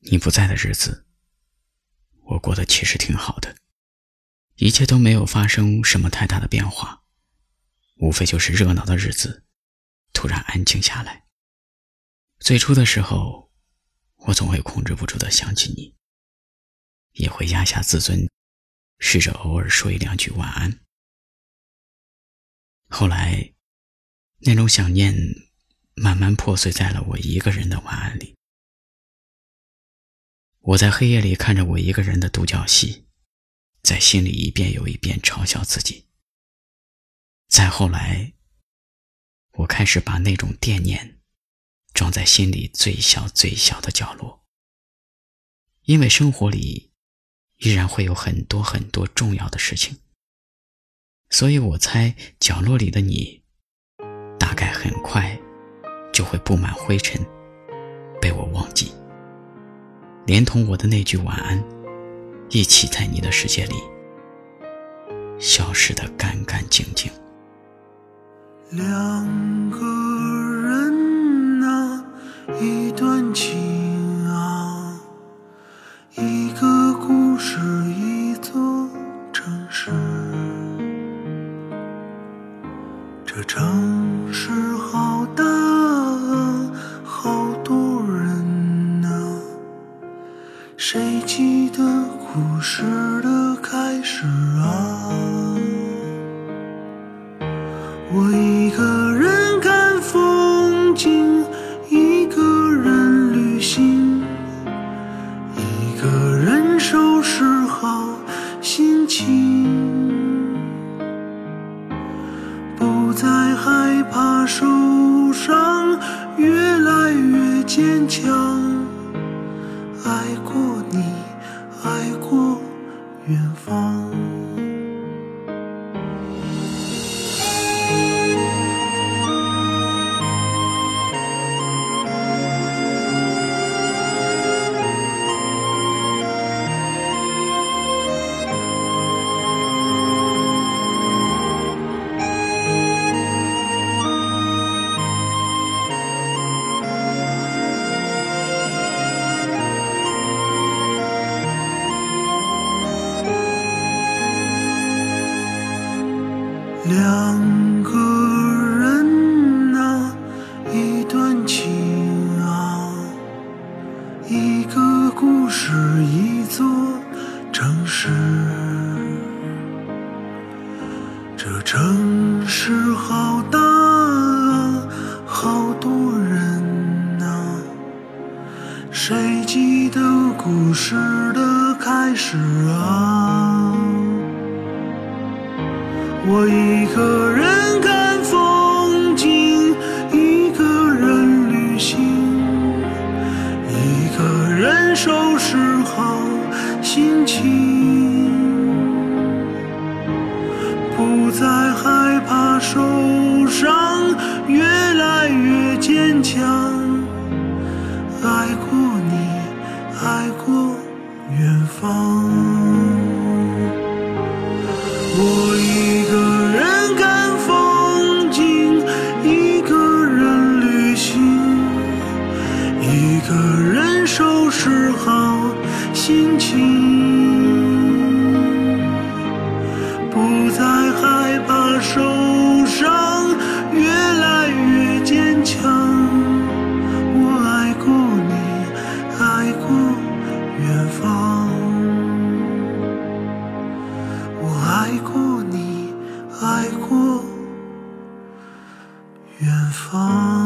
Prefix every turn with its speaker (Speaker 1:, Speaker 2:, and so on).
Speaker 1: 你不在的日子，我过得其实挺好的，一切都没有发生什么太大的变化，无非就是热闹的日子突然安静下来。最初的时候，我总会控制不住的想起你，也会压下自尊，试着偶尔说一两句晚安。后来，那种想念慢慢破碎在了我一个人的晚安里。我在黑夜里看着我一个人的独角戏，在心里一遍又一遍嘲笑自己。再后来，我开始把那种惦念。装在心里最小最小的角落，因为生活里依然会有很多很多重要的事情，所以我猜角落里的你，大概很快就会布满灰尘，被我忘记，连同我的那句晚安，一起在你的世界里消失的干干净净。
Speaker 2: 两个人。一段情啊，一个故事，一座城市。这城市好大，谁记得故事的开始啊？我一个人看风景。一个人旅行，一个人收拾好心情不再害怕受伤，越来越坚强。远方。两个人啊，一段情啊，一个故事，一座城市。这城市好大啊，好多人啊，谁记得故事的开始啊？我一个人看风景，一个人旅行，一个人收拾好心情，不再害怕受伤，越来越坚强。爱过你，爱过远方。我收拾好心情，不再害怕受伤，越来越坚强。我爱过你，爱过远方。我爱过你，爱过远方。